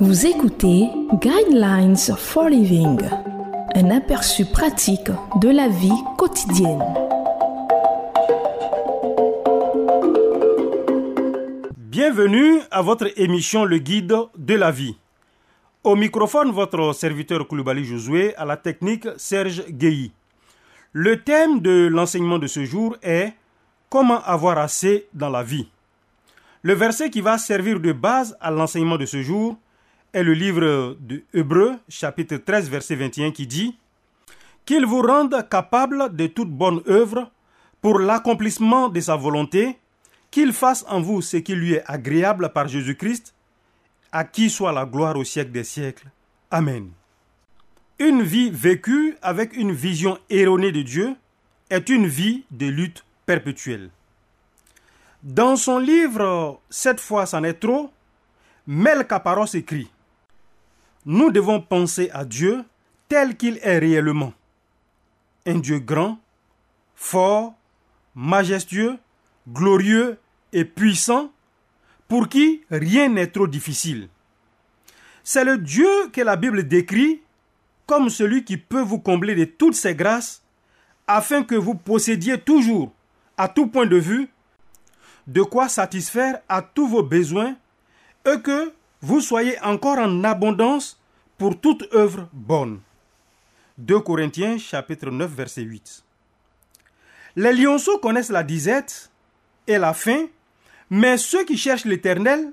Vous écoutez Guidelines for Living, un aperçu pratique de la vie quotidienne. Bienvenue à votre émission Le Guide de la vie. Au microphone, votre serviteur Koulibaly Josué, à la technique Serge Guéhi. Le thème de l'enseignement de ce jour est Comment avoir assez dans la vie. Le verset qui va servir de base à l'enseignement de ce jour est le livre de Hébreux, chapitre 13, verset 21, qui dit Qu'il vous rende capable de toute bonne œuvre pour l'accomplissement de sa volonté, qu'il fasse en vous ce qui lui est agréable par Jésus-Christ, à qui soit la gloire au siècle des siècles. Amen. Une vie vécue avec une vision erronée de Dieu est une vie de lutte perpétuelle. Dans son livre Cette fois c'en est trop, Mel Caparos écrit Nous devons penser à Dieu tel qu'il est réellement. Un Dieu grand, fort, majestueux, glorieux et puissant, pour qui rien n'est trop difficile. C'est le Dieu que la Bible décrit comme celui qui peut vous combler de toutes ses grâces, afin que vous possédiez toujours, à tout point de vue, de quoi satisfaire à tous vos besoins et que vous soyez encore en abondance pour toute œuvre bonne. 2 Corinthiens chapitre 9 verset 8. Les lionceaux connaissent la disette et la faim, mais ceux qui cherchent l'Éternel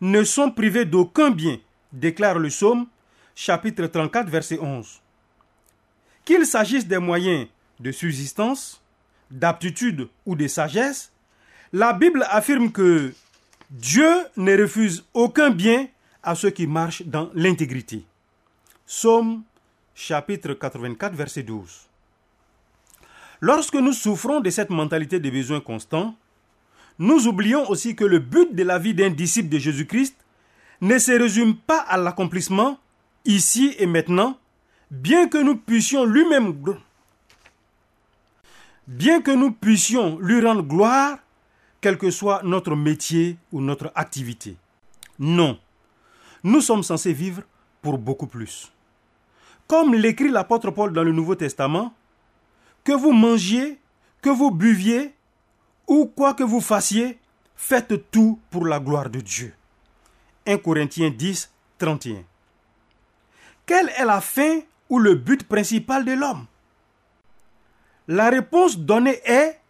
ne sont privés d'aucun bien, déclare le psaume chapitre 34 verset 11. Qu'il s'agisse des moyens de subsistance, d'aptitude ou de sagesse, la Bible affirme que Dieu ne refuse aucun bien à ceux qui marchent dans l'intégrité. Psaume chapitre 84 verset 12. Lorsque nous souffrons de cette mentalité de besoin constant, nous oublions aussi que le but de la vie d'un disciple de Jésus-Christ ne se résume pas à l'accomplissement ici et maintenant, bien que nous puissions lui-même bien que nous puissions lui rendre gloire quel que soit notre métier ou notre activité. Non, nous sommes censés vivre pour beaucoup plus. Comme l'écrit l'apôtre Paul dans le Nouveau Testament, que vous mangiez, que vous buviez, ou quoi que vous fassiez, faites tout pour la gloire de Dieu. 1 Corinthiens 10, 31. Quelle est la fin ou le but principal de l'homme? La réponse donnée est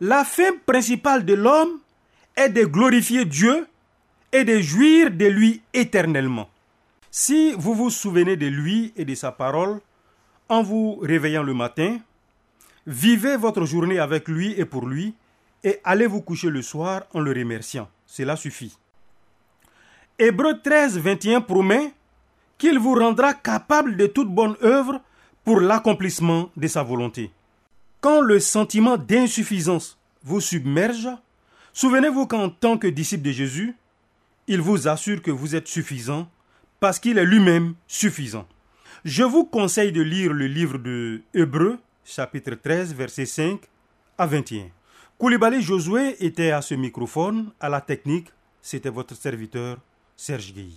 la fin principale de l'homme est de glorifier Dieu et de jouir de lui éternellement. Si vous vous souvenez de lui et de sa parole en vous réveillant le matin, vivez votre journée avec lui et pour lui, et allez vous coucher le soir en le remerciant. Cela suffit. Hébreu 13, 21 promet qu'il vous rendra capable de toute bonne œuvre pour l'accomplissement de sa volonté. Quand le sentiment d'insuffisance vous submerge, souvenez-vous qu'en tant que disciple de Jésus, il vous assure que vous êtes suffisant parce qu'il est lui-même suffisant. Je vous conseille de lire le livre de Hébreux, chapitre 13, versets 5 à 21. Koulibaly Josué était à ce microphone, à la technique, c'était votre serviteur Serge Guy.